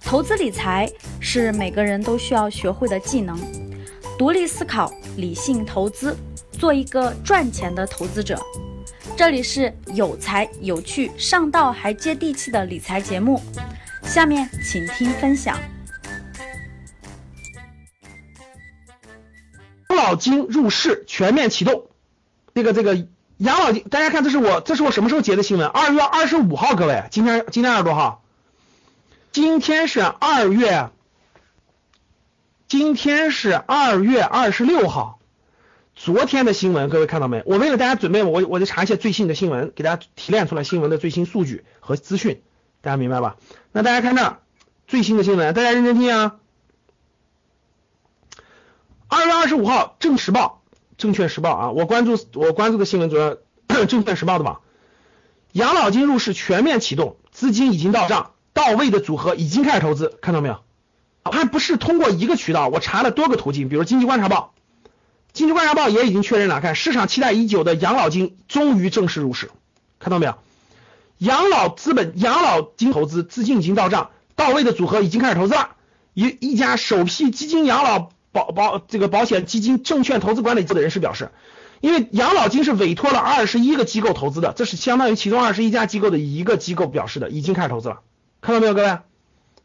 投资理财是每个人都需要学会的技能，独立思考，理性投资，做一个赚钱的投资者。这里是有才有趣、上道还接地气的理财节目，下面请听分享。养老金入市全面启动，这个这个养老金，大家看，这是我这是我什么时候截的新闻？二月二十五号，各位，今天今天二十多号？今天是二月，今天是二月二十六号，昨天的新闻各位看到没？我为了大家准备，我我就查一些最新的新闻，给大家提炼出来新闻的最新数据和资讯，大家明白吧？那大家看这最新的新闻，大家认真听啊！二月二十五号，《正时报》证券时报啊，我关注我关注的新闻主要 证券时报的吧，养老金入市全面启动，资金已经到账。到位的组合已经开始投资，看到没有？还不是通过一个渠道，我查了多个途径，比如经济观察报，经济观察报也已经确认了，看市场期待已久的养老金终于正式入市，看到没有？养老资本、养老金投资资金已经到账，到位的组合已经开始投资了。一一家首批基金养老保保这个保险基金证券投资管理部的人士表示，因为养老金是委托了二十一个机构投资的，这是相当于其中二十一家机构的一个机构表示的，已经开始投资了。看到没有，各位，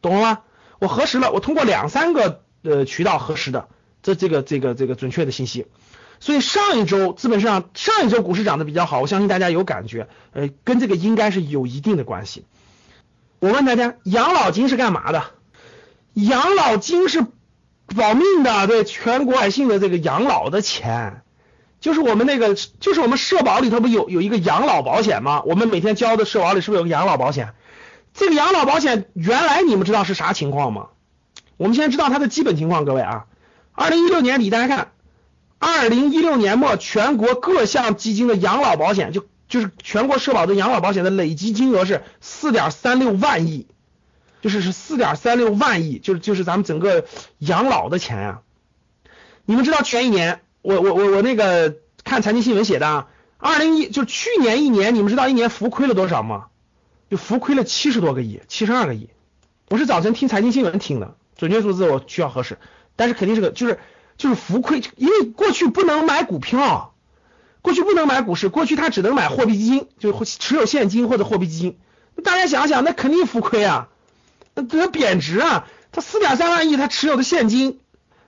懂了吗？我核实了，我通过两三个呃渠道核实的，这这个这个这个准确的信息。所以上一周资本市场上一周股市涨得比较好，我相信大家有感觉，呃，跟这个应该是有一定的关系。我问大家，养老金是干嘛的？养老金是保命的，对全国百姓的这个养老的钱，就是我们那个，就是我们社保里头不有有一个养老保险吗？我们每天交的社保里是不是有个养老保险？这个养老保险原来你们知道是啥情况吗？我们现在知道它的基本情况，各位啊，二零一六年底大家看，二零一六年末全国各项基金的养老保险就就是全国社保的养老保险的累计金额是四点三六万亿，就是是四点三六万亿，就是就是咱们整个养老的钱呀。你们知道前一年我我我我那个看财经新闻写的，二零一就去年一年，你们知道一年浮亏了多少吗？就浮亏了七十多个亿，七十二个亿。我是早晨听财经新闻听的，准确数字我需要核实，但是肯定是个，就是就是浮亏，因为过去不能买股票，过去不能买股市，过去他只能买货币基金，就持有现金或者货币基金。大家想想，那肯定浮亏啊，那它贬值啊，它四点三万亿他持有的现金，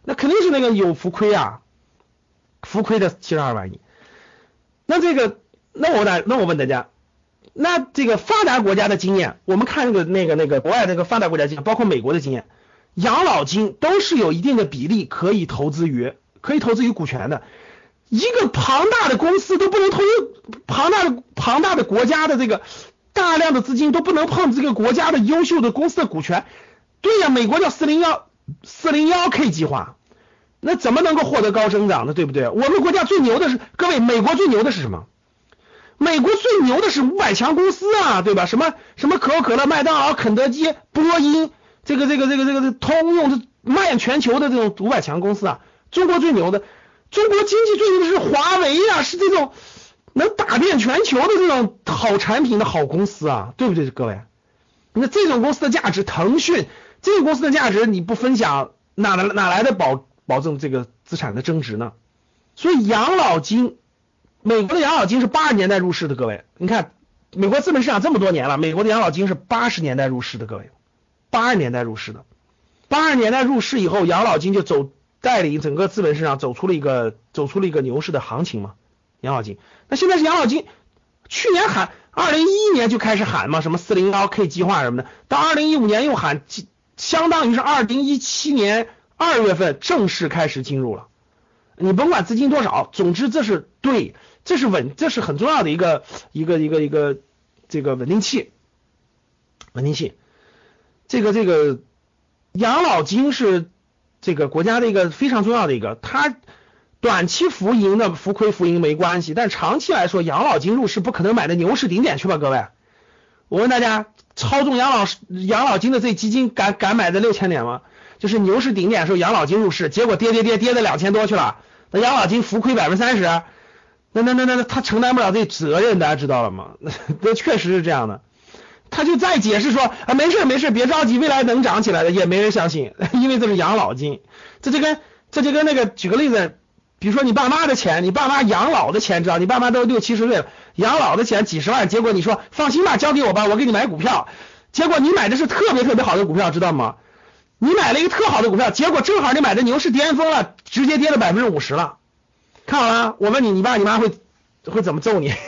那肯定是那个有浮亏啊，浮亏的七十二万亿。那这个，那我大，那我问大家。那这个发达国家的经验，我们看那个那个那个国外那个发达国家经验，包括美国的经验，养老金都是有一定的比例可以投资于可以投资于股权的。一个庞大的公司都不能投，庞大的庞大的国家的这个大量的资金都不能碰这个国家的优秀的公司的股权。对呀，美国叫四零幺四零幺 K 计划，那怎么能够获得高增长呢？对不对？我们国家最牛的是各位，美国最牛的是什么？美国最牛的是五百强公司啊，对吧？什么什么可口可乐、麦当劳、肯德基、波音，这个这个这个这个通用，这蔓延全球的这种五百强公司啊。中国最牛的，中国经济最牛的是华为呀，是这种能打遍全球的这种好产品的好公司啊，对不对，各位？那这种公司的价值，腾讯这个公司的价值你不分享，哪来哪来的保保证这个资产的增值呢？所以养老金。美国的养老金是八十年代入市的，各位，你看，美国资本市场这么多年了，美国的养老金是八十年代入市的，各位，八十年代入市的，八十年代入市以后，养老金就走带领整个资本市场走出了一个走出了一个牛市的行情嘛，养老金，那现在是养老金，去年喊，二零一一年就开始喊嘛，什么四零幺 K 计划什么的，到二零一五年又喊，相当于是二零一七年二月份正式开始进入了，你甭管资金多少，总之这是对。这是稳，这是很重要的一个一个一个一个这个稳定器，稳定器。这个这个养老金是这个国家的一个非常重要的一个，它短期浮盈的浮亏浮盈没关系，但长期来说，养老金入市不可能买的牛市顶点去吧？各位，我问大家，操纵养老养老金的这基金敢敢买在六千点吗？就是牛市顶点时候养老金入市，结果跌跌跌跌到两千多去了，那养老金浮亏百分之三十。那那那那他承担不了这责任，大家知道了吗？那确实是这样的。他就再解释说啊，没事没事，别着急，未来能涨起来的，也没人相信，因为这是养老金，这就跟这就跟那个举个例子，比如说你爸妈的钱，你爸妈养老的钱，知道，你爸妈都六七十岁了，养老的钱几十万，结果你说放心吧，交给我吧，我给你买股票，结果你买的是特别特别好的股票，知道吗？你买了一个特好的股票，结果正好你买的牛市巅峰了，直接跌了百分之五十了，看好了，我问你，你爸你妈会会怎么揍你？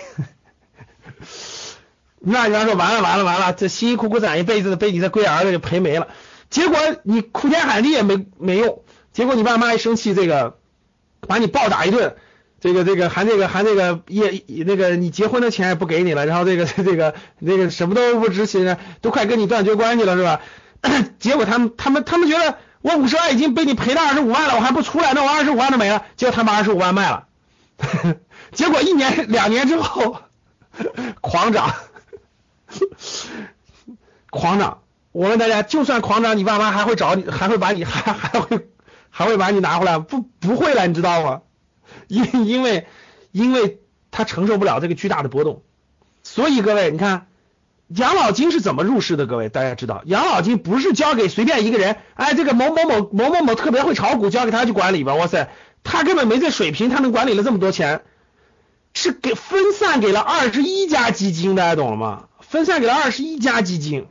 那你妈说完了完了完了，这辛辛苦苦攒一辈子的被你这龟儿子就赔没了。结果你哭天喊地也没没用，结果你爸妈一生气，这个把你暴打一顿，这个这个还那个还那个也那个你结婚的钱也不给你了，然后这个 这个那个什么都不执行，都快跟你断绝关系了是吧？结果他们他们他们觉得我五十万已经被你赔到二十五万了，我还不出来，那我二十五万都没了。结果他把二十五万卖了，结果一年两年之后狂涨。狂涨！我问大家，就算狂涨，你爸妈还会找你，还会把你，还还会还会把你拿回来？不，不会了，你知道吗？因因为因为他承受不了这个巨大的波动。所以各位，你看养老金是怎么入市的？各位大家知道，养老金不是交给随便一个人，哎，这个某某某某某某特别会炒股，交给他去管理吧？哇塞，他根本没这水平，他能管理了这么多钱，是给分散给了二十一家基金，大家懂了吗？分散给了二十一家基金，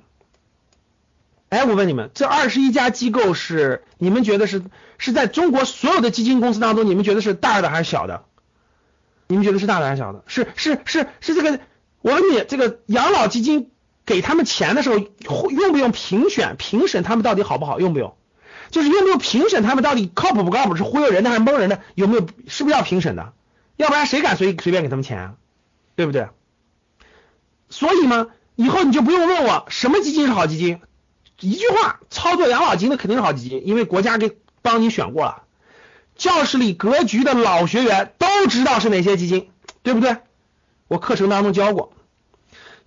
哎，我问你们，这二十一家机构是你们觉得是是在中国所有的基金公司当中，你们觉得是大的还是小的？你们觉得是大的还是小的？是是是是这个，我问你，这个养老基金给他们钱的时候，用不用评选评审他们到底好不好？用不用？就是用不用评审他们到底靠谱不靠谱？是忽悠人的还是蒙人的？有没有？是不是要评审的？要不然谁敢随随便给他们钱啊？对不对？所以嘛，以后你就不用问我什么基金是好基金，一句话，操作养老金的肯定是好基金，因为国家给帮你选过了。教室里格局的老学员都知道是哪些基金，对不对？我课程当中教过。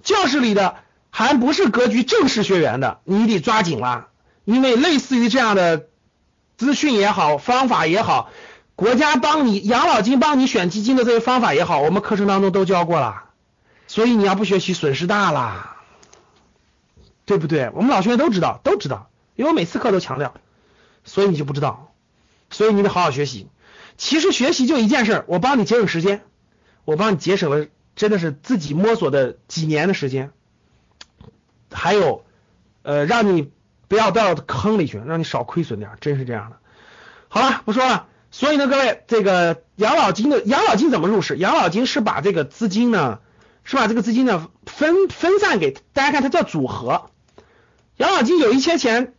教室里的还不是格局正式学员的，你得抓紧了，因为类似于这样的资讯也好，方法也好，国家帮你养老金帮你选基金的这些方法也好，我们课程当中都教过了。所以你要不学习，损失大了，对不对？我们老学员都知道，都知道，因为我每次课都强调，所以你就不知道，所以你得好好学习。其实学习就一件事儿，我帮你节省时间，我帮你节省了真的是自己摸索的几年的时间，还有呃，让你不要掉到坑里去，让你少亏损点，真是这样的。好了，不说了。所以呢，各位，这个养老金的养老金怎么入市？养老金是把这个资金呢。是把这个资金呢分分散给大家看，它叫组合。养老金有一些钱，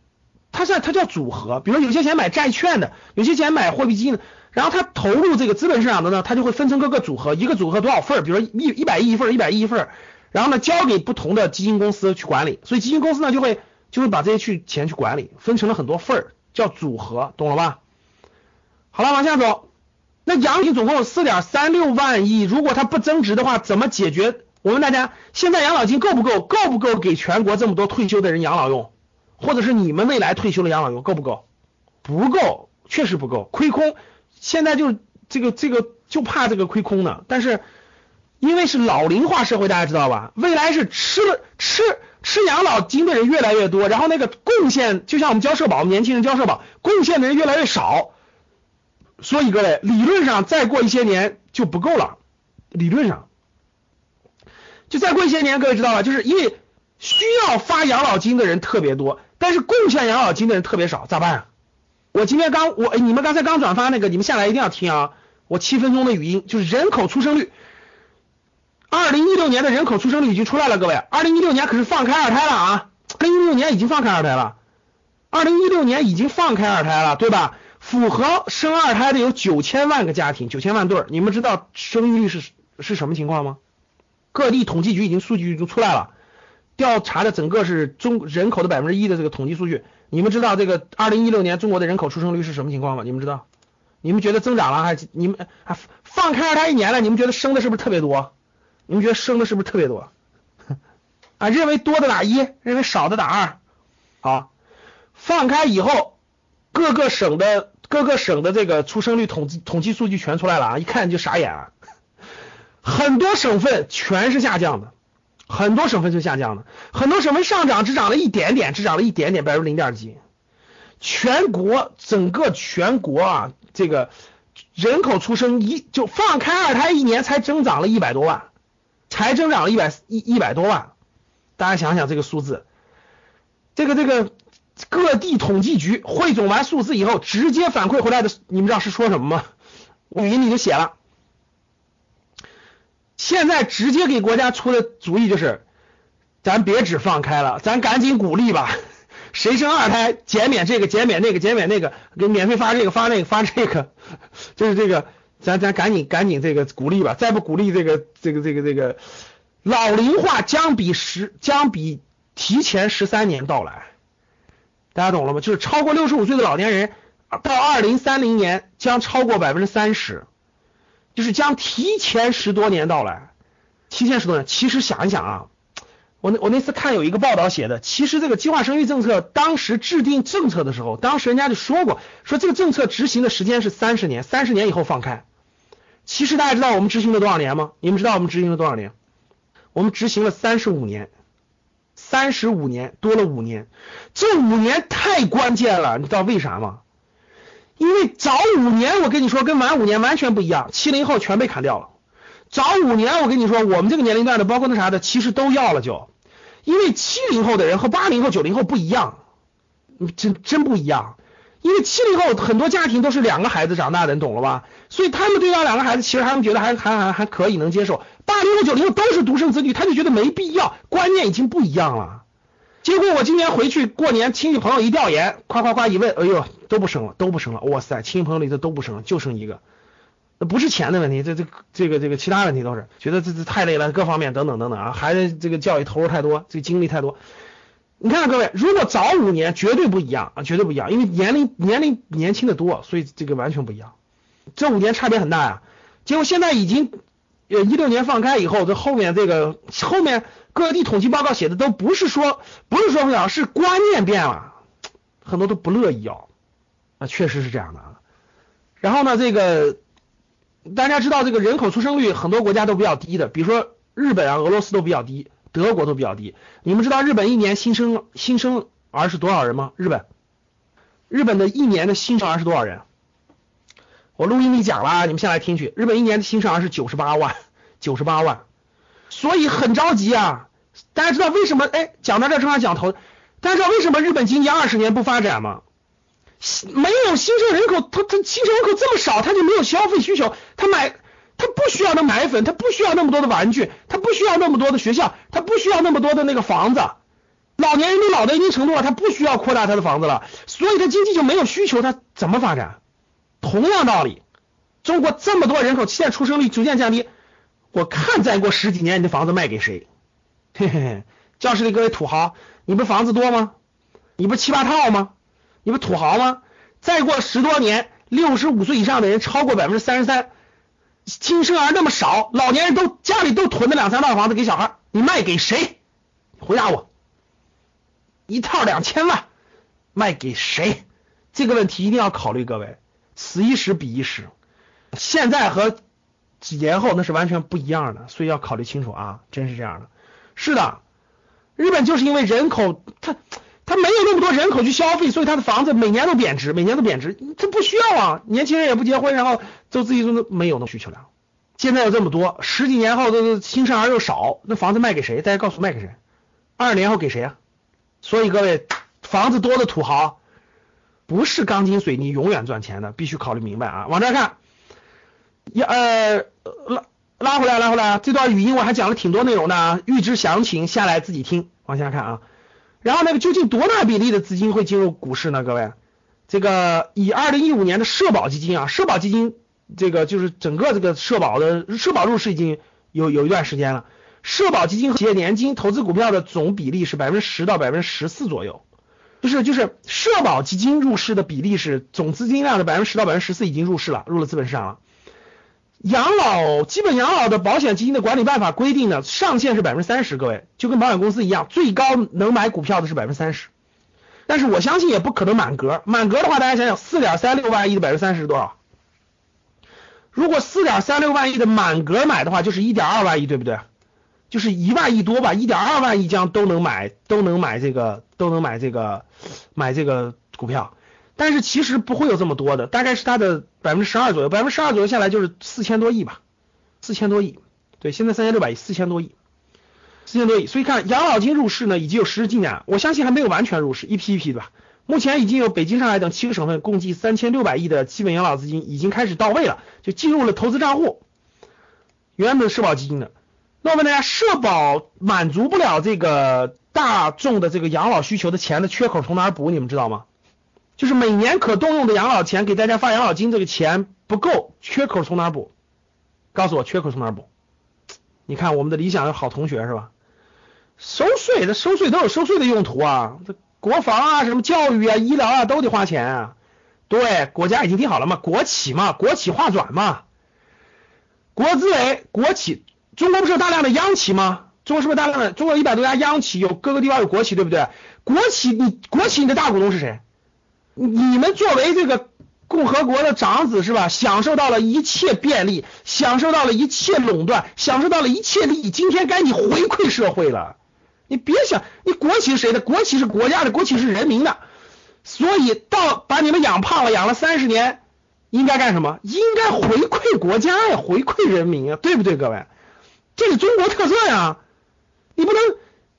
它是它叫组合，比如有些钱买债券的，有些钱买货币基金的，然后它投入这个资本市场的呢，它就会分成各个组合，一个组合多少份儿，比如一一百亿一份儿，一百亿一份儿，然后呢交给不同的基金公司去管理，所以基金公司呢就会就会把这些去钱去管理，分成了很多份儿，叫组合，懂了吧？好了，往下走。那养老金总共有四点三六万亿，如果它不增值的话，怎么解决？我问大家，现在养老金够不够？够不够给全国这么多退休的人养老用？或者是你们未来退休的养老用够不够？不够，确实不够，亏空。现在就这个这个就怕这个亏空呢。但是因为是老龄化社会，大家知道吧？未来是吃了吃吃养老金的人越来越多，然后那个贡献，就像我们交社保，年轻人交社保，贡献的人越来越少。所以各位，理论上再过一些年就不够了。理论上，就再过一些年，各位知道吧？就是因为需要发养老金的人特别多，但是贡献养老金的人特别少，咋办？我今天刚我你们刚才刚转发那个，你们下来一定要听啊！我七分钟的语音，就是人口出生率。二零一六年的人口出生率已经出来了，各位，二零一六年可是放开二胎了啊！跟一六年已经放开二胎了，二零一六年已经放开二胎了，对吧？符合生二胎的有九千万个家庭，九千万对儿。你们知道生育率是是什么情况吗？各地统计局已经数据都出来了，调查的整个是中人口的百分之一的这个统计数据。你们知道这个二零一六年中国的人口出生率是什么情况吗？你们知道？你们觉得增长了还是你们啊放开二胎一年了？你们觉得生的是不是特别多？你们觉得生的是不是特别多？啊，认为多的打一，认为少的打二。好，放开以后，各个省的。各个省的这个出生率统计统计数据全出来了啊，一看就傻眼啊，很多省份全是下降的，很多省份就下降了，很多省份上涨只涨了一点点，只涨了一点点，百分之零点几。全国整个全国啊，这个人口出生一就放开二胎一年才增长了一百多万，才增长了一百一一百多万。大家想想这个数字，这个这个各地统计局汇总完数字以后，直接反馈回来的，你们知道是说什么吗？语音里就写了。现在直接给国家出的主意就是，咱别只放开了，咱赶紧鼓励吧。谁生二胎减免这个减免那个减免那个，给免费发这个发那个发这个，就是这个，咱咱赶紧赶紧这个鼓励吧。再不鼓励这个这个这个这个，老龄化将比十将比提前十三年到来。大家懂了吗？就是超过六十五岁的老年人，到二零三零年将超过百分之三十。就是将提前十多年到来，提前十多年。其实想一想啊，我那我那次看有一个报道写的，其实这个计划生育政策当时制定政策的时候，当时人家就说过，说这个政策执行的时间是三十年，三十年以后放开。其实大家知道我们执行了多少年吗？你们知道我们执行了多少年？我们执行了三十五年，三十五年多了五年，这五年太关键了，你知道为啥吗？因为早五年，我跟你说跟晚五年完全不一样，七零后全被砍掉了。早五年，我跟你说，我们这个年龄段的，包括那啥的，其实都要了就。因为七零后的人和八零后、九零后不一样，真真不一样。因为七零后很多家庭都是两个孩子长大的，你懂了吧？所以他们对待两个孩子，其实他们觉得还还还还可以能接受。八零后、九零后都是独生子女，他就觉得没必要，观念已经不一样了。结果我今年回去过年，亲戚朋友一调研，夸夸夸一问，哎呦，都不生了，都不生了，哇塞，亲戚朋友里头都不生了，就生一个，那不是钱的问题，这这这个这个其他问题都是觉得这这太累了，各方面等等等等啊，孩子这个教育投入太多，这个精力太多。你看看各位，如果早五年绝对不一样啊，绝对不一样，因为年龄年龄年轻的多，所以这个完全不一样，这五年差别很大呀。结果现在已经呃一六年放开以后，这后面这个后面。各地统计报告写的都不是说不是说不了，是观念变了，很多都不乐意要，啊，确实是这样的啊。然后呢，这个大家知道，这个人口出生率很多国家都比较低的，比如说日本啊、俄罗斯都比较低，德国都比较低。你们知道日本一年新生新生儿是多少人吗？日本，日本的一年的新生儿是多少人？我录音里讲了，你们先来听去。日本一年的新生儿是九十八万，九十八万。所以很着急啊！大家知道为什么？哎，讲到这正好讲头。大家知道为什么日本经济二十年不发展吗？没有新生人口，他他新生人口这么少，他就没有消费需求，他买他不需要那奶粉，他不需要那么多的玩具，他不需要那么多的学校，他不需要那么多的那个房子。老年人都老到一定程度了，他不需要扩大他的房子了，所以他经济就没有需求，他怎么发展？同样道理，中国这么多人口，现在出生率逐渐降低。我看再过十几年，你的房子卖给谁？嘿嘿嘿，教室里各位土豪，你不房子多吗？你不七八套吗？你不土豪吗？再过十多年，六十五岁以上的人超过百分之三十三，新生儿那么少，老年人都家里都囤着两三套房子给小孩，你卖给谁？回答我，一套两千万，卖给谁？这个问题一定要考虑，各位，此一时彼一时，现在和。几年后那是完全不一样的，所以要考虑清楚啊！真是这样的。是的，日本就是因为人口，它他没有那么多人口去消费，所以它的房子每年都贬值，每年都贬值。这不需要啊，年轻人也不结婚，然后就自己都没有那需求量。现在有这么多，十几年后都新生儿又少，那房子卖给谁？大家告诉卖给谁？二十年后给谁啊？所以各位，房子多的土豪不是钢筋水泥永远赚钱的，必须考虑明白啊！往这看。一呃拉拉回来拉回来，这段语音我还讲了挺多内容的啊，预知详情下来自己听，往下看啊。然后那个究竟多大比例的资金会进入股市呢？各位，这个以二零一五年的社保基金啊，社保基金这个就是整个这个社保的社保入市已经有有一段时间了，社保基金和企业年金投资股票的总比例是百分之十到百分之十四左右，就是就是社保基金入市的比例是总资金量的百分之十到百分之十四已经入市了，入了资本市场了。养老基本养老的保险基金的管理办法规定呢，上限是百分之三十，各位就跟保险公司一样，最高能买股票的是百分之三十。但是我相信也不可能满格，满格的话，大家想想，四点三六万亿的百分之三十是多少？如果四点三六万亿的满格买的话，就是一点二万亿，对不对？就是一万亿多吧，一点二万亿将都能买，都能买这个，都能买这个，买这个股票。但是其实不会有这么多的，大概是它的百分之十二左右，百分之十二左右下来就是四千多亿吧，四千多亿。对，现在三千六百亿，四千多亿，四千多亿。所以看养老金入市呢，已经有实质进展，我相信还没有完全入市，一批一批的吧。目前已经有北京、上海等七个省份共计三千六百亿的基本养老资金已经开始到位了，就进入了投资账户。原本社保基金的，那我问大家，社保满足不了这个大众的这个养老需求的钱的缺口从哪儿补？你们知道吗？就是每年可动用的养老钱，给大家发养老金这个钱不够，缺口从哪补？告诉我缺口从哪补？你看我们的理想的好同学是吧？收税，这收税都有收税的用途啊，这国防啊、什么教育啊、医疗啊都得花钱啊。对，国家已经定好了嘛，国企嘛，国企划转嘛。国资委、国企，中国不是有大量的央企吗？中国是不是大量的？中国一百多家央企，有各个地方有国企，对不对？国企，你国企你的大股东是谁？你们作为这个共和国的长子是吧？享受到了一切便利，享受到了一切垄断，享受到了一切利益。今天该你回馈社会了。你别想，你国企是谁的？国企是国家的，国企是人民的。所以到把你们养胖了，养了三十年。应该干什么？应该回馈国家呀，回馈人民啊，对不对，各位？这是中国特色呀，你不能，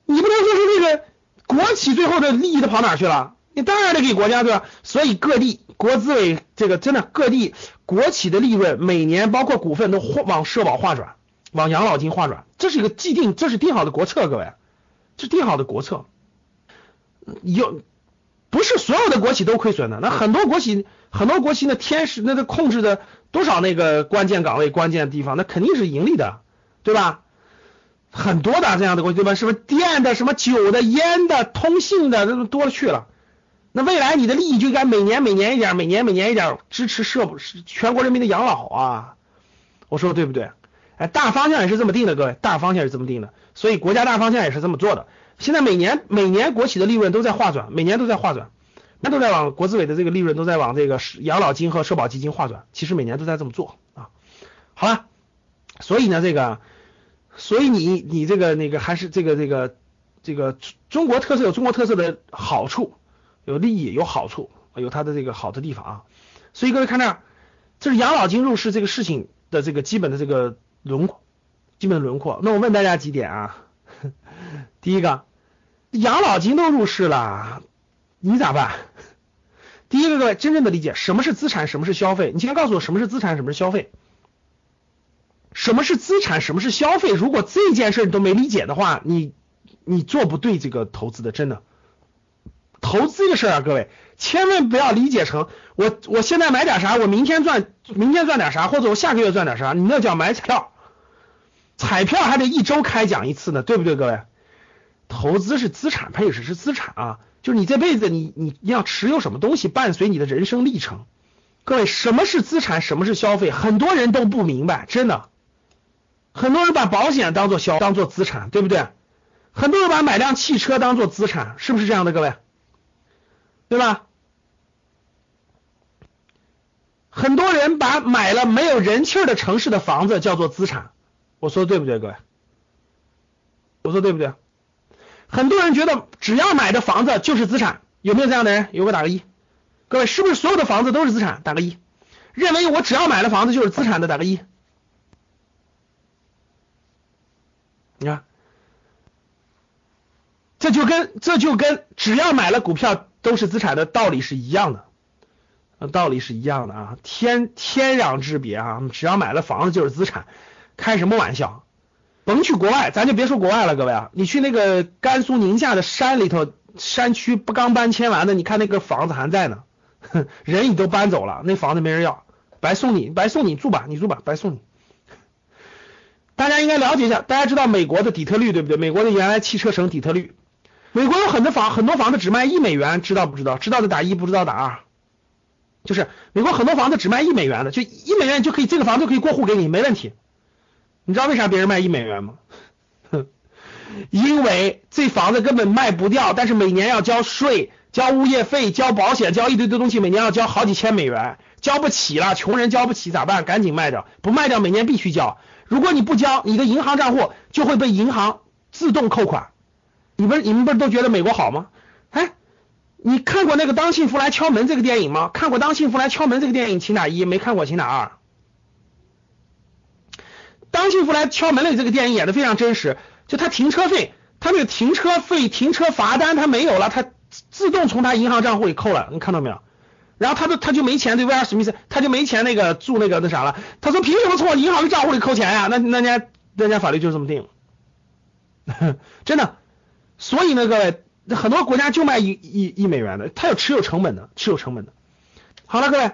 你不能说是这个国企最后的利益都跑哪去了？你当然得给国家，对吧？所以各地国资委这个真的各地国企的利润每年包括股份都往社保划转，往养老金划转，这是一个既定，这是定好的国策，各位，这是定好的国策。有不是所有的国企都亏损的，那很多国企。很多国企那天使那都控制的多少那个关键岗位、关键地方，那肯定是盈利的，对吧？很多的这样的国企，对吧？是不是电的、什么酒的、烟的、通信的，这多了去了。那未来你的利益就应该每年每年一点，每年每年一点支持社全国人民的养老啊！我说的对不对？哎，大方向也是这么定的，各位，大方向是这么定的，所以国家大方向也是这么做的。现在每年每年国企的利润都在划转，每年都在划转。那都在往国资委的这个利润都在往这个养老金和社保基金划转，其实每年都在这么做啊。好了，所以呢，这个，所以你你这个那个还是这个这个这个中国特色有中国特色的好处，有利益有好处，有它的这个好的地方啊。所以各位看这儿，这是养老金入市这个事情的这个基本的这个轮廓，基本的轮廓。那我问大家几点啊？第一个，养老金都入市了。你咋办？第一个，各位真正的理解什么是资产，什么是消费。你先告诉我什么是资产，什么是消费。什么是资产，什么是消费？如果这件事你都没理解的话，你你做不对这个投资的，真的。投资的事啊，各位千万不要理解成我我现在买点啥，我明天赚明天赚点啥，或者我下个月赚点啥，你那叫买彩票。彩票还得一周开奖一次呢，对不对，各位？投资是资产配置，是资产啊。就是你这辈子，你你要持有什么东西伴随你的人生历程？各位，什么是资产，什么是消费？很多人都不明白，真的。很多人把保险当做消，当做资产，对不对？很多人把买辆汽车当做资产，是不是这样的？各位，对吧？很多人把买了没有人气儿的城市的房子叫做资产，我说的对不对，各位？我说对不对？很多人觉得只要买的房子就是资产，有没有这样的人？有个打个一。各位是不是所有的房子都是资产？打个一。认为我只要买了房子就是资产的，打个一。你看，这就跟这就跟只要买了股票都是资产的道理是一样的，道理是一样的啊，天天壤之别啊！只要买了房子就是资产，开什么玩笑？甭去国外，咱就别说国外了，各位啊，你去那个甘肃宁夏的山里头，山区不刚搬迁完的，你看那个房子还在呢，人你都搬走了，那房子没人要，白送你，白送你住吧，你住吧，白送你。大家应该了解一下，大家知道美国的底特律对不对？美国的原来汽车城底特律，美国有很多房，很多房子只卖一美元，知道不知道？知道的打一，不知道打二。就是美国很多房子只卖一美元的，就一美元就可以，这个房子可以过户给你，没问题。你知道为啥别人卖一美元吗？哼，因为这房子根本卖不掉，但是每年要交税、交物业费、交保险、交一堆堆东西，每年要交好几千美元，交不起了，穷人交不起咋办？赶紧卖掉，不卖掉每年必须交。如果你不交，你的银行账户就会被银行自动扣款。你们你们不是都觉得美国好吗？哎，你看过那个《当幸福来敲门》这个电影吗？看过《当幸福来敲门》这个电影，请打一；没看过，请打二。《当幸福来敲门》里这个电影演的非常真实，就他停车费，他那个停车费、停车罚单他没有了，他自动从他银行账户里扣了，你看到没有？然后他就他就没钱，对威尔史密斯他就没钱那个住那个那啥了。他说凭什么从我银行的账户里扣钱呀？那那家那家法律就这么定，真的。所以呢，各位，很多国家就卖一一一美元的，它有持有成本的，持有成本的。好了，各位，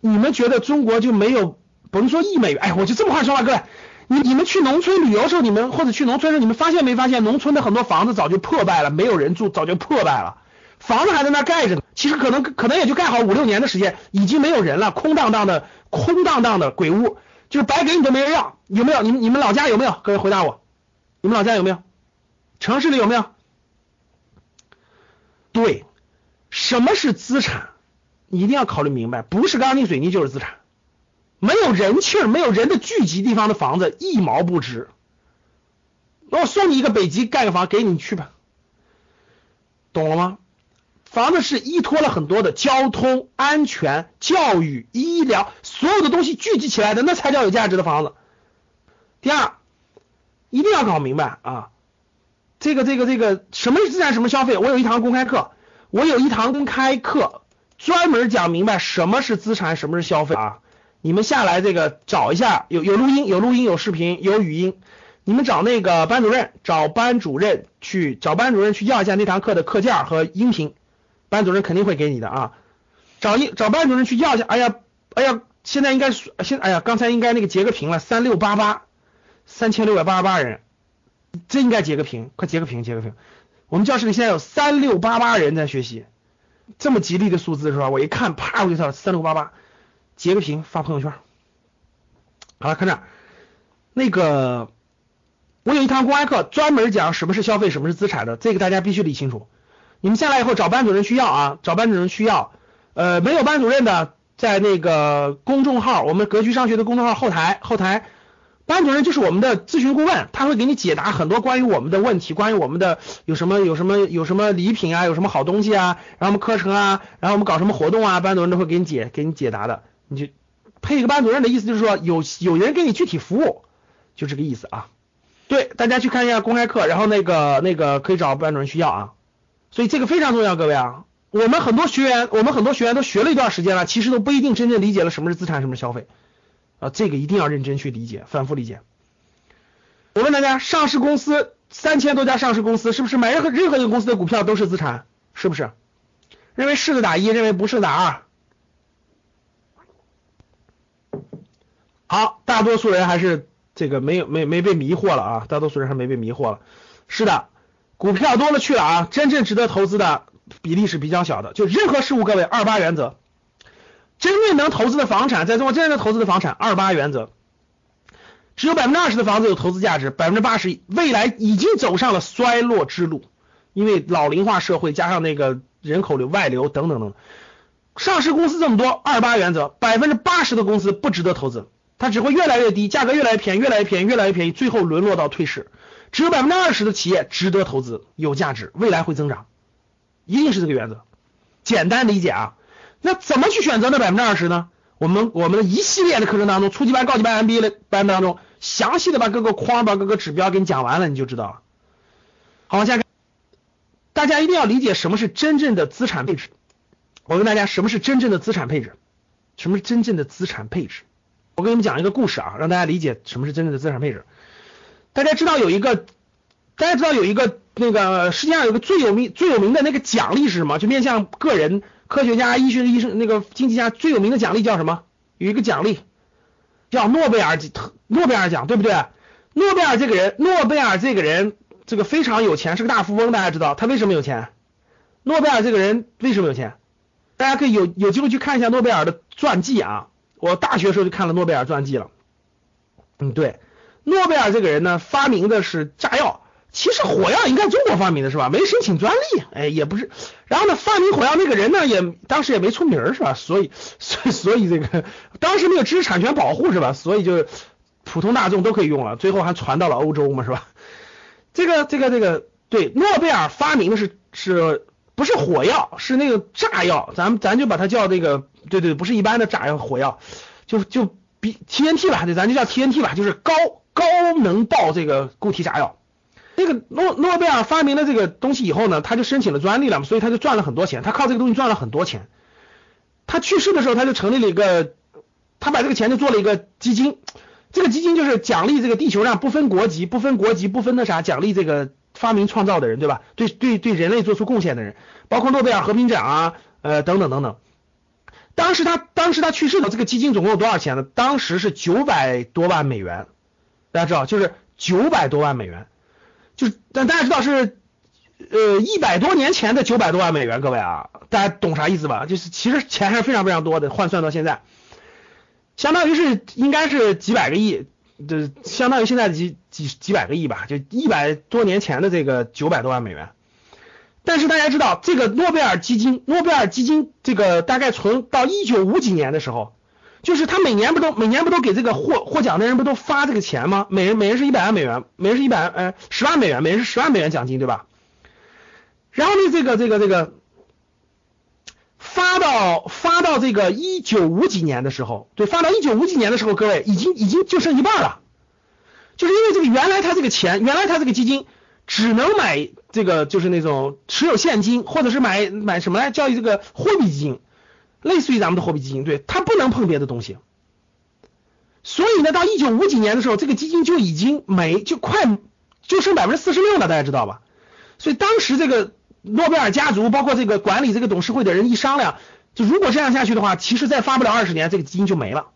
你们觉得中国就没有甭说一美元？哎，我就这么话说吧，各位，你你们去农村旅游时候，你们或者去农村时候，你们发现没发现，农村的很多房子早就破败了，没有人住，早就破败了。房子还在那盖着呢，其实可能可能也就盖好五六年的时间，已经没有人了，空荡荡的，空荡荡的鬼屋，就是白给你都没人要，有没有？你们你们老家有没有？各位回答我，你们老家有没有？城市里有没有？对，什么是资产？你一定要考虑明白，不是钢筋水泥就是资产，没有人气儿，没有人的聚集地方的房子一毛不值。那我送你一个北极盖个房，给你去吧，懂了吗？房子是依托了很多的交通、安全、教育、医疗所有的东西聚集起来的，那才叫有价值的房子。第二，一定要搞明白啊，这个这个这个什么是资产，什么消费？我有一堂公开课，我有一堂公开课专门讲明白什么是资产，什么是消费啊。你们下来这个找一下，有有录音，有录音，有视频，有语音。你们找那个班主任，找班主任去找班主任去要一下那堂课的课件和音频。班主任肯定会给你的啊，找一找班主任去要一下。哎呀，哎呀，现在应该现哎呀，刚才应该那个截个屏了，三六八八，三千六百八十八人，真应该截个屏，快截个屏，截个屏。我们教室里现在有三六八八人在学习，这么吉利的数字是吧？我一看，啪，我就知道三六八八，截个屏发朋友圈。好了，看这儿，那个我有一堂公开课，专门讲什么是消费，什么是资产的，这个大家必须理清楚。你们下来以后找班主任需要啊，找班主任需要。呃，没有班主任的，在那个公众号，我们格局上学的公众号后台，后台班主任就是我们的咨询顾问，他会给你解答很多关于我们的问题，关于我们的有什么有什么有什么礼品啊，有什么好东西啊，然后我们课程啊，然后我们搞什么活动啊，班主任都会给你解给你解答的。你就配一个班主任的意思就是说有有人给你具体服务，就这个意思啊。对，大家去看一下公开课，然后那个那个可以找班主任去要啊。所以这个非常重要，各位啊，我们很多学员，我们很多学员都学了一段时间了，其实都不一定真正理解了什么是资产，什么是消费啊，这个一定要认真去理解，反复理解。我问大家，上市公司三千多家上市公司，是不是买任何任何一个公司的股票都是资产？是不是？认为是的打一，认为不是的打二。好，大多数人还是这个没有没没被迷惑了啊，大多数人还没被迷惑了。是的。股票多了去了啊，真正值得投资的比例是比较小的。就任何事物，各位二八原则，真正能投资的房产，在中国真正能投资的房产二八原则，只有百分之二十的房子有投资价值，百分之八十未来已经走上了衰落之路，因为老龄化社会加上那个人口流外流等等等，上市公司这么多，二八原则，百分之八十的公司不值得投资，它只会越来越低，价格越来越便宜，越来越便宜，越来越便宜，最后沦落到退市。只有百分之二十的企业值得投资，有价值，未来会增长，一定是这个原则。简单理解啊，那怎么去选择那百分之二十呢？我们我们的一系列的课程当中，初级班、高级班、MBA 的班当中，详细的把各个框、把各个指标给你讲完了，你就知道了。好，往下看，大家一定要理解什么是真正的资产配置。我问大家，什么是真正的资产配置？什么是真正的资产配置？我给你们讲一个故事啊，让大家理解什么是真正的资产配置。大家知道有一个，大家知道有一个那个世界上有个最有名最有名的那个奖励是什么？就面向个人、科学家、医学医生、那个经济家最有名的奖励叫什么？有一个奖励叫诺贝尔诺贝尔奖，对不对？诺贝尔这个人，诺贝尔这个人这个非常有钱，是个大富翁。大家知道他为什么有钱？诺贝尔这个人为什么有钱？大家可以有有机会去看一下诺贝尔的传记啊。我大学时候就看了诺贝尔传记了。嗯，对。诺贝尔这个人呢，发明的是炸药。其实火药应该中国发明的是吧？没申请专利，哎，也不是。然后呢，发明火药那个人呢，也当时也没出名是吧？所以，所以，所以这个当时没有知识产权保护是吧？所以就普通大众都可以用了，最后还传到了欧洲嘛，是吧？这个这个这个，对，诺贝尔发明的是是不是火药？是那个炸药，咱咱就把它叫这个，对对，不是一般的炸药火药，就就比 TNT 吧，对，咱就叫 TNT 吧，就是高高能爆这个固体炸药。那个诺诺贝尔发明了这个东西以后呢，他就申请了专利了，所以他就赚了很多钱，他靠这个东西赚了很多钱。他去世的时候，他就成立了一个，他把这个钱就做了一个基金，这个基金就是奖励这个地球上不分国籍、不分国籍、不分那啥，奖励这个发明创造的人，对吧？对对对，人类做出贡献的人，包括诺贝尔和平奖啊，呃等等等等。当时他当时他去世的这个基金总共有多少钱呢？当时是九百多万美元，大家知道，就是九百多万美元。就是但大家知道是呃一百多年前的九百多万美元，各位啊，大家懂啥意思吧？就是其实钱还是非常非常多的，换算到现在，相当于是应该是几百个亿，就相当于现在几几几百个亿吧，就一百多年前的这个九百多万美元。但是大家知道，这个诺贝尔基金，诺贝尔基金这个大概从到一九五几年的时候。就是他每年不都每年不都给这个获获奖的人不都发这个钱吗？每人每人是一百万美元，每人是一百呃十万美元，每人是十万美元奖金，对吧？然后呢，这个这个这个发到发到这个一九五几年的时候，对，发到一九五几年的时候，各位已经已经就剩一半了，就是因为这个原来他这个钱，原来他这个基金只能买这个就是那种持有现金，或者是买买什么来叫这个货币基金。类似于咱们的货币基金，对它不能碰别的东西，所以呢，到一九五几年的时候，这个基金就已经没，就快就剩百分之四十六了，大家知道吧？所以当时这个诺贝尔家族，包括这个管理这个董事会的人一商量，就如果这样下去的话，其实再发不了二十年，这个基金就没了。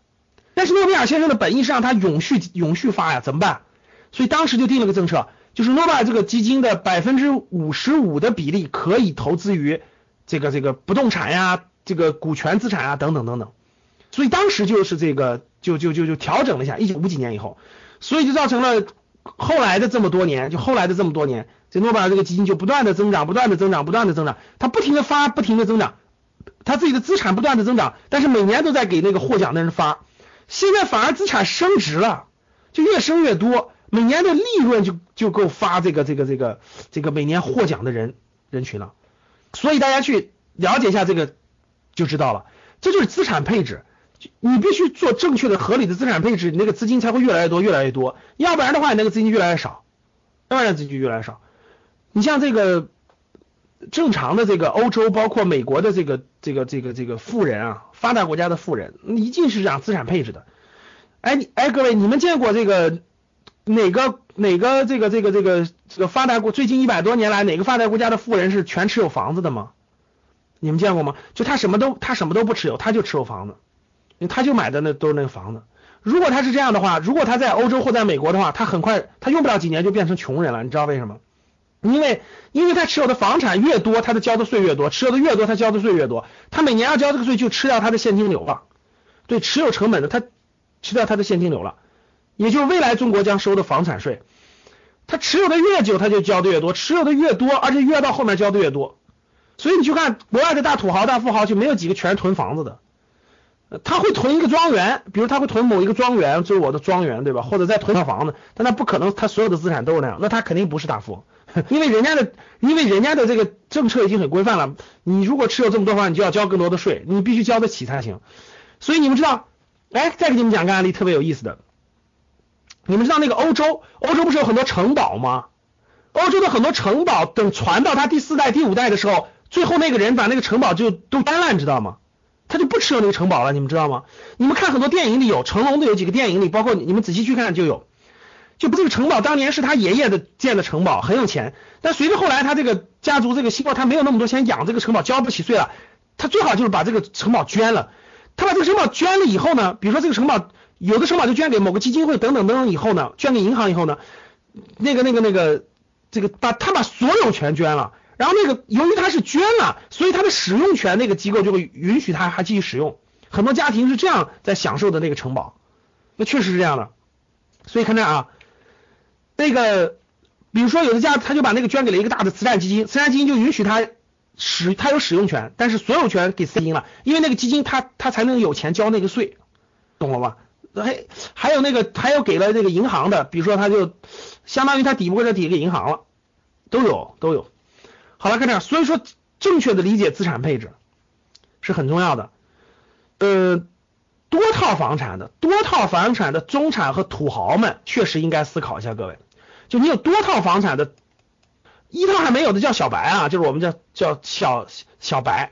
但是诺贝尔先生的本意是让他永续永续发呀，怎么办？所以当时就定了个政策，就是诺贝尔这个基金的百分之五十五的比例可以投资于这个这个不动产呀。这个股权资产啊，等等等等，所以当时就是这个，就就就就调整了一下，一九五几年以后，所以就造成了后来的这么多年，就后来的这么多年，这诺贝尔这个基金就不断的增长，不断的增长，不断的增长，它不停的发，不停的增长，它自己的资产不断的增长，但是每年都在给那个获奖的人发，现在反而资产升值了，就越升越多，每年的利润就就够发这个这个这个这个每年获奖的人人群了，所以大家去了解一下这个。就知道了，这就是资产配置，你必须做正确的、合理的资产配置，你那个资金才会越来越多、越来越多，要不然的话，你那个资金越来越少，要不然资金越来越少。你像这个正常的这个欧洲，包括美国的这个这个这个这个富人啊，发达国家的富人，一定是讲资产配置的。哎，你哎，各位，你们见过这个哪个哪个这个这个这个这个发达国最近一百多年来哪个发达国家的富人是全持有房子的吗？你们见过吗？就他什么都他什么都不持有，他就持有房子，他就买的那都是那个房子。如果他是这样的话，如果他在欧洲或在美国的话，他很快他用不了几年就变成穷人了。你知道为什么？因为因为他持有的房产越多，他的交的税越多，持有的越多，他交的税越多。他每年要交这个税，就吃掉他的现金流了。对，持有成本的他吃掉他的现金流了，也就是未来中国将收的房产税。他持有的越久，他就交的越多，持有的越多，而且越到后面交的越多。所以你去看国外的大土豪、大富豪，就没有几个全是囤房子的。他会囤一个庄园，比如他会囤某一个庄园，就是我的庄园，对吧？或者再囤套房子，但他不可能，他所有的资产都是那样，那他肯定不是大富翁，因为人家的，因为人家的这个政策已经很规范了。你如果持有这么多房，你就要交更多的税，你必须交得起才行。所以你们知道，哎，再给你们讲个案例，特别有意思的。你们知道那个欧洲，欧洲不是有很多城堡吗？欧洲的很多城堡，等传到他第四代、第五代的时候。最后那个人把那个城堡就都搬了，你知道吗？他就不持有那个城堡了，你们知道吗？你们看很多电影里有成龙的有几个电影里，包括你们仔细去看就有，就不这个城堡当年是他爷爷的建的城堡，很有钱。但随着后来他这个家族这个希望他没有那么多钱养这个城堡，交不起税了，他最好就是把这个城堡捐了。他把这个城堡捐了以后呢，比如说这个城堡有的城堡就捐给某个基金会等等等等以后呢，捐给银行以后呢，那个那个那个这个把他把所有权捐了。然后那个，由于他是捐了，所以他的使用权那个机构就会允许他还继续使用。很多家庭是这样在享受的那个城堡，那确实是这样的。所以看这啊，那个，比如说有的家他就把那个捐给了一个大的慈善基金，慈善基金就允许他使他有使用权，但是所有权给私金了，因为那个基金他他才能有钱交那个税，懂了吧？还还有那个还有给了那个银行的，比如说他就相当于他抵不过这抵给银行了，都有都有。好了，看这样，所以说正确的理解资产配置是很重要的。呃，多套房产的多套房产的中产和土豪们确实应该思考一下，各位，就你有多套房产的，一套还没有的叫小白啊，就是我们叫叫小小白，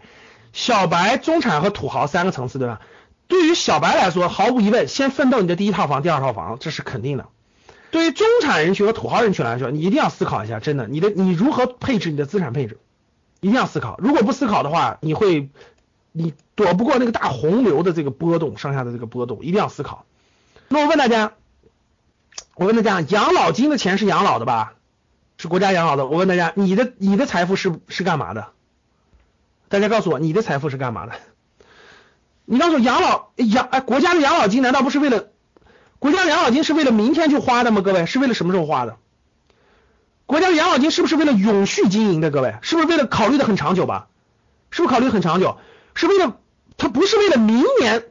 小白、中产和土豪三个层次，对吧？对于小白来说，毫无疑问，先奋斗你的第一套房、第二套房，这是肯定的。对于中产人群和土豪人群来说，你一定要思考一下，真的，你的你如何配置你的资产配置，一定要思考。如果不思考的话，你会你躲不过那个大洪流的这个波动，上下的这个波动，一定要思考。那我问大家，我问大家，养老金的钱是养老的吧？是国家养老的。我问大家，你的你的财富是是干嘛的？大家告诉我，你的财富是干嘛的？你告诉我，养老养哎，国家的养老金难道不是为了国家养老金是为了明天去花的吗？各位，是为了什么时候花的？国家的养老金是不是为了永续经营的？各位，是不是为了考虑的很长久吧？是不是考虑很长久？是为了它不是为了明年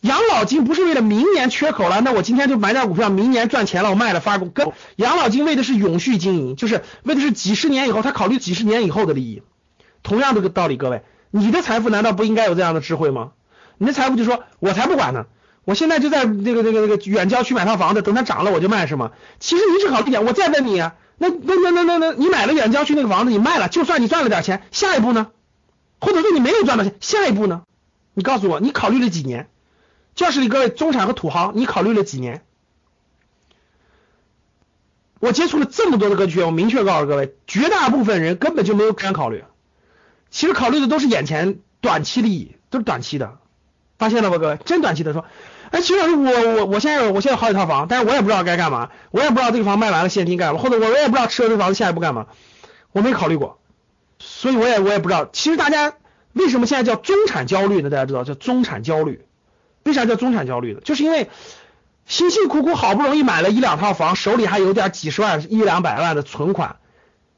养老金不是为了明年缺口了，那我今天就买点股票，明年赚钱了我卖了发工。跟养老金为的是永续经营，就是为的是几十年以后，他考虑几十年以后的利益。同样的个道理，各位，你的财富难道不应该有这样的智慧吗？你的财富就说，我才不管呢，我现在就在那个那个那个远郊区买套房子，等它涨了我就卖，是吗？其实你只考虑点，我再问你，那那那那那那，你买了远郊区那个房子，你卖了，就算你赚了点钱，下一步呢？或者说你没有赚到钱，下一步呢？你告诉我，你考虑了几年？教室里各位中产和土豪，你考虑了几年？我接触了这么多的格局，我明确告诉各位，绝大部分人根本就没有这样考虑，其实考虑的都是眼前短期利益，都是短期的。发现了吧，各位，真短期的说，哎，其实我我我现在我现在好几套房，但是我也不知道该干嘛，我也不知道这个房卖完了现金干嘛，或者我我也不知道吃了这房子下一步干嘛，我没考虑过，所以我也我也不知道。其实大家为什么现在叫中产焦虑呢？大家知道叫中产焦虑，为啥叫中产焦虑呢？就是因为辛辛苦苦好不容易买了一两套房，手里还有点几十万一两百万的存款，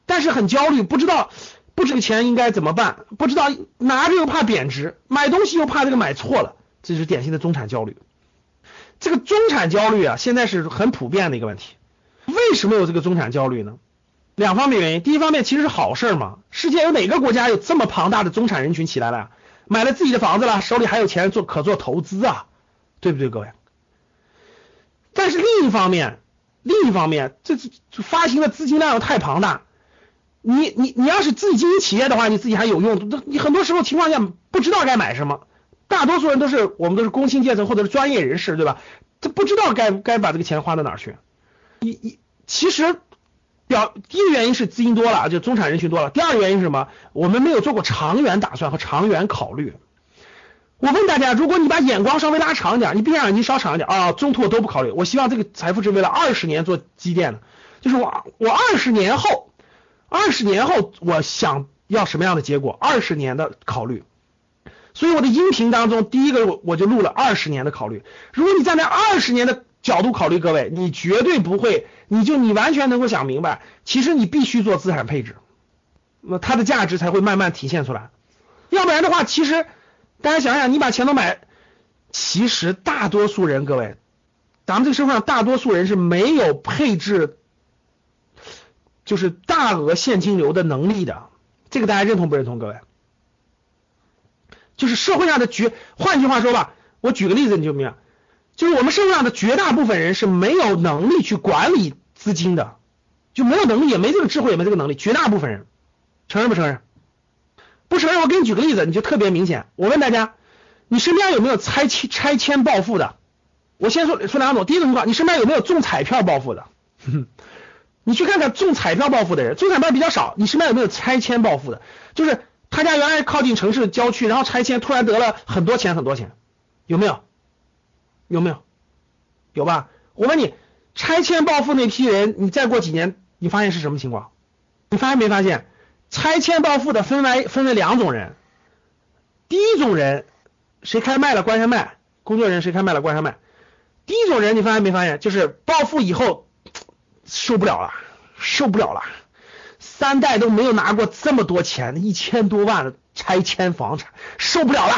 但是很焦虑，不知道。不这个钱应该怎么办？不知道拿着又怕贬值，买东西又怕这个买错了，这是典型的中产焦虑。这个中产焦虑啊，现在是很普遍的一个问题。为什么有这个中产焦虑呢？两方面原因。第一方面其实是好事嘛，世界有哪个国家有这么庞大的中产人群起来了？买了自己的房子了，手里还有钱做可做投资啊，对不对，各位？但是另一方面，另一方面，这这发行的资金量又太庞大。你你你要是自己经营企业的话，你自己还有用。你很多时候情况下不知道该买什么，大多数人都是我们都是工薪阶层或者是专业人士，对吧？他不知道该该把这个钱花到哪儿去。一一其实表第一个原因是资金多了，就中产人群多了。第二个原因是什么？我们没有做过长远打算和长远考虑。我问大家，如果你把眼光稍微拉长一点，你闭上眼睛稍长一点啊，中途我都不考虑。我希望这个财富是为了二十年做积淀的，就是我我二十年后。二十年后，我想要什么样的结果？二十年的考虑，所以我的音频当中，第一个我我就录了二十年的考虑。如果你站在二十年的角度考虑，各位，你绝对不会，你就你完全能够想明白，其实你必须做资产配置，那它的价值才会慢慢体现出来。要不然的话，其实大家想想，你把钱都买，其实大多数人，各位，咱们这个社会上大多数人是没有配置。就是大额现金流的能力的，这个大家认同不认同？各位，就是社会上的绝，换句话说吧，我举个例子你就明白，就是我们社会上的绝大部分人是没有能力去管理资金的，就没有能力，也没这个智慧，也没这个能力。绝大部分人承认不承认？不承认。我给你举个例子，你就特别明显。我问大家，你身边有没有拆迁拆迁暴富的？我先说说两种。第一种情况，你身边有没有中彩票暴富的？你去看看中彩票暴富的人，中彩票比较少。你身边有没有拆迁暴富的？就是他家原来靠近城市郊区，然后拆迁突然得了很多钱很多钱，有没有？有没有？有吧？我问你，拆迁暴富那批人，你再过几年，你发现是什么情况？你发现没发现？拆迁暴富的分为分为两种人，第一种人谁开卖了关上卖，工作人员谁开卖了关上卖。第一种人你发现没发现？就是暴富以后。受不了了，受不了了！三代都没有拿过这么多钱，一千多万的拆迁房产，受不了了！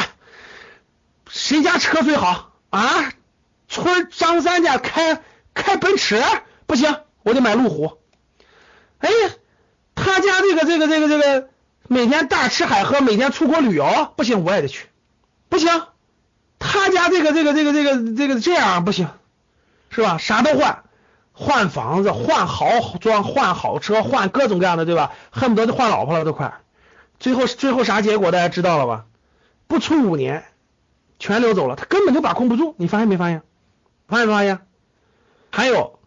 谁家车最好啊？村张三家开开奔驰不行，我得买路虎。哎呀，他家这个这个这个这个每天大吃海喝，每天出国旅游不行，我也得去。不行，他家这个这个这个这个这个这样不行，是吧？啥都换，换房子，换豪装，换好车，换各种各样的，对吧？恨不得就换老婆了都快。最后最后啥结果大家知道了吧？不出五年，全流走了，他根本就把控不住。你发现没发现？发现没发现？还有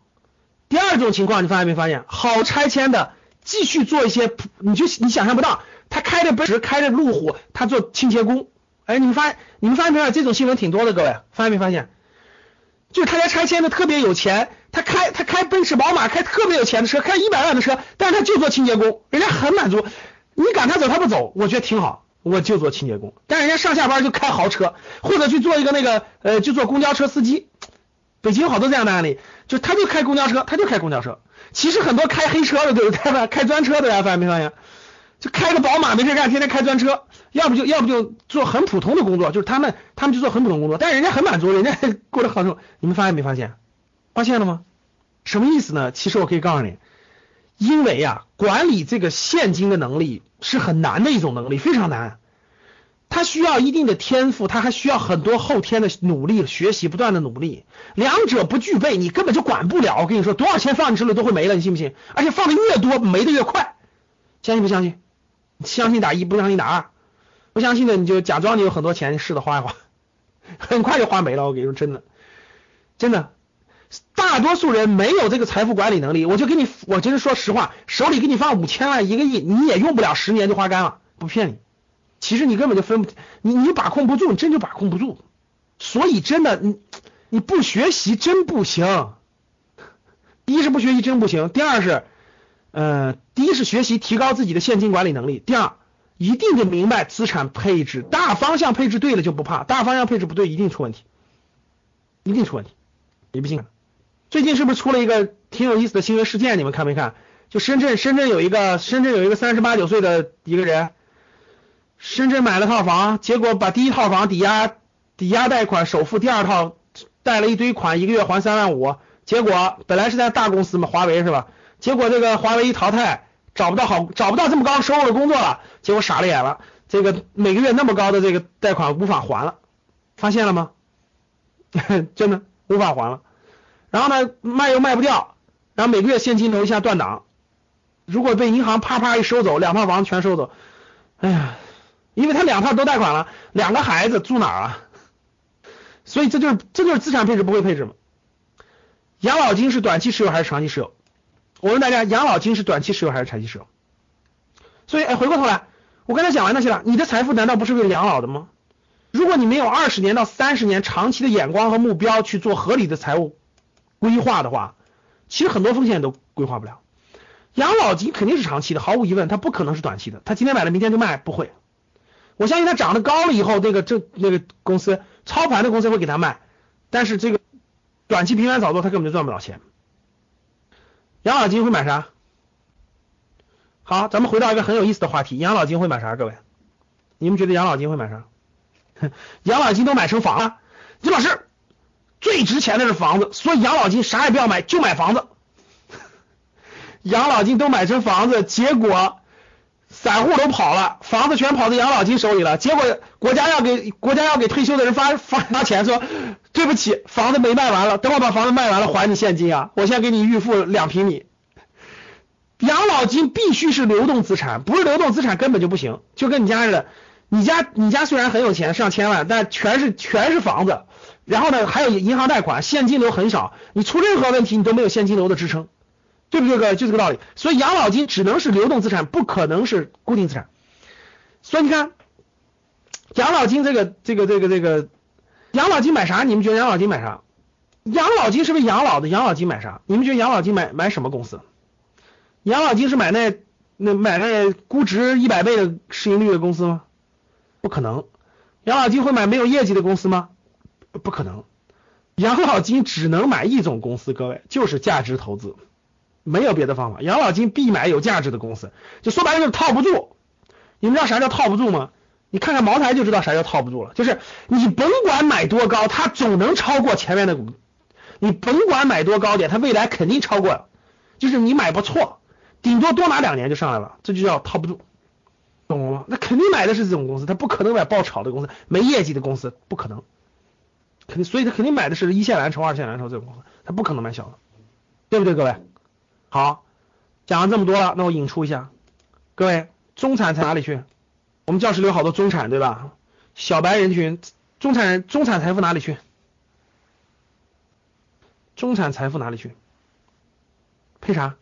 第二种情况，你发现没发现？好拆迁的继续做一些，你就你想象不到，他开着奔驰，开着路虎，他做清洁工。哎，你们发现你们发现没有？这种新闻挺多的，各位发现没发现？就是他家拆迁的特别有钱，他开他开奔驰宝马，开特别有钱的车，开一百万的车，但是他就做清洁工，人家很满足。你赶他走他不走，我觉得挺好，我就做清洁工。但人家上下班就开豪车，或者去做一个那个呃，就做公交车司机。北京好多这样的案例，就他就开公交车，他就开公交车。其实很多开黑车的，对不对？开专车的呀，发现没发现？就开个宝马没事干，天天开专车，要不就要不就做很普通的工作，就是他们他们就做很普通工作，但是人家很满足，人家过得好。你们发现没发现？发现了吗？什么意思呢？其实我可以告诉你，因为呀，管理这个现金的能力是很难的一种能力，非常难。它需要一定的天赋，它还需要很多后天的努力、学习、不断的努力。两者不具备，你根本就管不了。我跟你说，多少钱放你手里都会没了，你信不信？而且放的越多，没的越快。相信不相信？相信打一，不相信打二。不相信的你就假装你有很多钱，试着花一花，很快就花没了。我跟你说，真的，真的，大多数人没有这个财富管理能力。我就给你，我真是说实话，手里给你放五千万、一个亿，你也用不了十年就花干了，不骗你。其实你根本就分不，你你把控不住，你真就把控不住。所以真的，你你不学习真不行。第一是不学习真不行，第二是。呃，第一是学习提高自己的现金管理能力，第二一定得明白资产配置大方向配置对了就不怕，大方向配置不对一定出问题，一定出问题。你不信？最近是不是出了一个挺有意思的新闻事件？你们看没看？就深圳，深圳有一个深圳有一个三十八九岁的一个人，深圳买了套房，结果把第一套房抵押抵押贷款首付，第二套贷了一堆款，一个月还三万五，结果本来是在大公司嘛，华为是吧？结果这个华为一淘汰，找不到好，找不到这么高收入的工作了，结果傻了眼了。这个每个月那么高的这个贷款无法还了，发现了吗？真的无法还了。然后呢，卖又卖不掉，然后每个月现金流一下断档。如果被银行啪啪一收走，两套房全收走，哎呀，因为他两套都贷款了，两个孩子住哪儿啊？所以这就是这就是资产配置不会配置嘛？养老金是短期持有还是长期持有？我问大家，养老金是短期持有还是长期持有？所以，哎，回过头来，我刚才讲完那些了，你的财富难道不是为了养老的吗？如果你没有二十年到三十年长期的眼光和目标去做合理的财务规划的话，其实很多风险都规划不了。养老金肯定是长期的，毫无疑问，它不可能是短期的。他今天买了，明天就卖，不会。我相信它涨得高了以后，那个这那个公司操盘的公司会给他卖，但是这个短期频繁炒作，他根本就赚不了钱。养老金会买啥？好，咱们回到一个很有意思的话题，养老金会买啥？各位，你们觉得养老金会买啥？养老金都买成房了，李老师，最值钱的是房子，所以养老金啥也不要买，就买房子。养老金都买成房子，结果散户都跑了，房子全跑到养老金手里了，结果国家要给国家要给退休的人发发发钱说。对不起，房子没卖完了，等我把房子卖完了还你现金啊！我先给你预付两平米。养老金必须是流动资产，不是流动资产根本就不行。就跟你家似的，你家你家虽然很有钱，上千万，但全是全是房子，然后呢还有银行贷款，现金流很少，你出任何问题你都没有现金流的支撑，对不对？哥，就这个道理。所以养老金只能是流动资产，不可能是固定资产。所以你看，养老金这个这个这个这个。养老金买啥？你们觉得养老金买啥？养老金是不是养老的？养老金买啥？你们觉得养老金买买什么公司？养老金是买那那买那估值一百倍的市盈率的公司吗？不可能。养老金会买没有业绩的公司吗？不可能。养老金只能买一种公司，各位就是价值投资，没有别的方法。养老金必买有价值的公司，就说白了就是套不住。你们知道啥叫套不住吗？你看看茅台就知道啥叫套不住了，就是你甭管买多高，它总能超过前面的股，你甭管买多高点，它未来肯定超过，就是你买不错，顶多多拿两年就上来了，这就叫套不住，懂了吗？那肯定买的是这种公司，他不可能买爆炒的公司，没业绩的公司不可能，肯定，所以他肯定买的是一线蓝筹、二线蓝筹这种公司，他不可能买小的，对不对，各位？好，讲了这么多了，那我引出一下，各位，中产在哪里去？我们教室里有好多中产，对吧？小白人群，中产，中产财富哪里去？中产财富哪里去？配啥？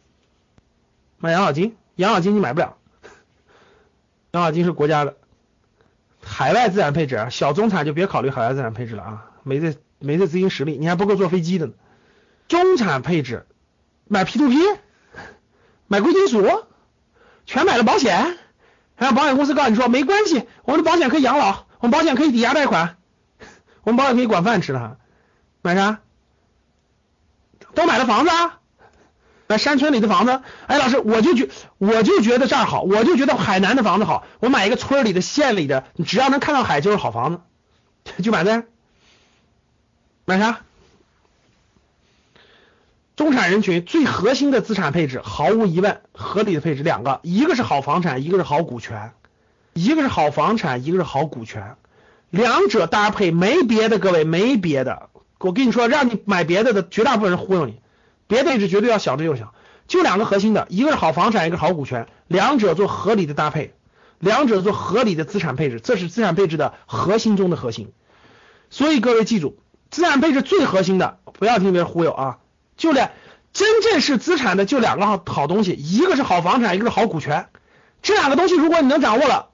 买养老金？养老金你买不了，养老金是国家的，海外资产配置，小中产就别考虑海外资产配置了啊，没这没这资金实力，你还不够坐飞机的呢。中产配置，买 P to P，买贵金属，全买了保险。还让保险公司告诉你说没关系，我们的保险可以养老，我们保险可以抵押贷款，我们保险可以管饭吃的。买啥？都买了房子啊？买山村里的房子？哎，老师，我就觉我就觉得这儿好，我就觉得海南的房子好，我买一个村里的、县里的，你只要能看到海就是好房子，就买这。买啥？中产人群最核心的资产配置，毫无疑问，合理的配置两个，一个是好房产，一个是好股权，一个是好房产，一个是好股权，两者搭配没别的，各位没别的，我跟你说，让你买别的的绝大部分人忽悠你，别的配置绝对要小，这就小，就两个核心的，一个是好房产，一个好股权，两者做合理的搭配，两者做合理的资产配置，这是资产配置的核心中的核心，所以各位记住，资产配置最核心的，不要听别人忽悠啊。就两，真正是资产的就两个好好东西，一个是好房产，一个是好股权。这两个东西如果你能掌握了，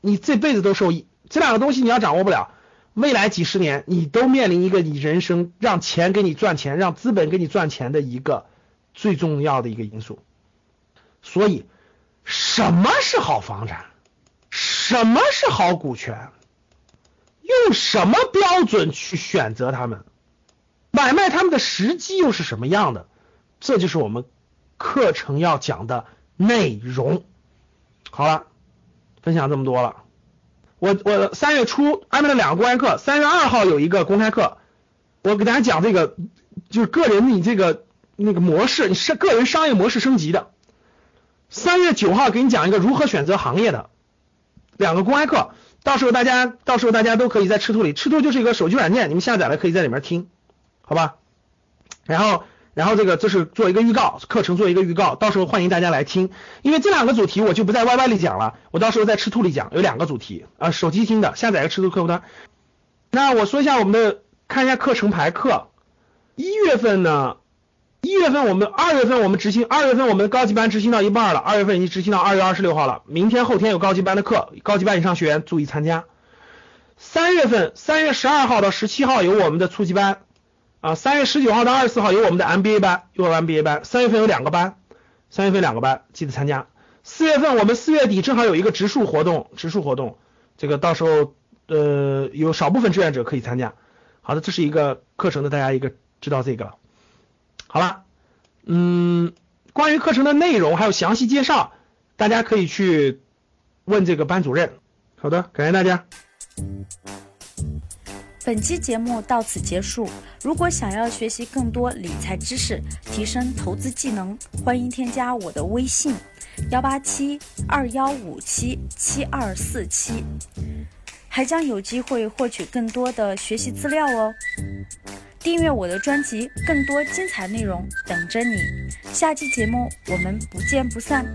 你这辈子都受益。这两个东西你要掌握不了，未来几十年你都面临一个你人生让钱给你赚钱，让资本给你赚钱的一个最重要的一个因素。所以，什么是好房产？什么是好股权？用什么标准去选择他们？买卖他们的时机又是什么样的？这就是我们课程要讲的内容。好了，分享这么多了。我我三月初安排了两个公开课，三月二号有一个公开课，我给大家讲这个就是个人你这个那个模式，你是个人商业模式升级的。三月九号给你讲一个如何选择行业的两个公开课，到时候大家到时候大家都可以在吃兔里，吃兔就是一个手机软件，你们下载了可以在里面听。好吧，然后，然后这个这是做一个预告，课程做一个预告，到时候欢迎大家来听。因为这两个主题我就不在 YY 里讲了，我到时候在吃兔里讲，有两个主题啊，手机听的，下载个吃兔客户端。那我说一下我们的，看一下课程排课。一月份呢，一月份我们二月份我们执行，二月份我们高级班执行到一半了，二月份已经执行到二月二十六号了，明天后天有高级班的课，高级班以上学员注意参加。三月份三月十二号到十七号有我们的初级班。啊，三月十九号到二十四号有我们的 MBA 班，幼儿 MBA 班。三月份有两个班，三月份两个班，记得参加。四月份我们四月底正好有一个植树活动，植树活动，这个到时候呃有少部分志愿者可以参加。好的，这是一个课程的，大家一个知道这个了。好了，嗯，关于课程的内容还有详细介绍，大家可以去问这个班主任。好的，感谢大家。本期节目到此结束。如果想要学习更多理财知识，提升投资技能，欢迎添加我的微信：幺八七二幺五七七二四七，还将有机会获取更多的学习资料哦。订阅我的专辑，更多精彩内容等着你。下期节目我们不见不散。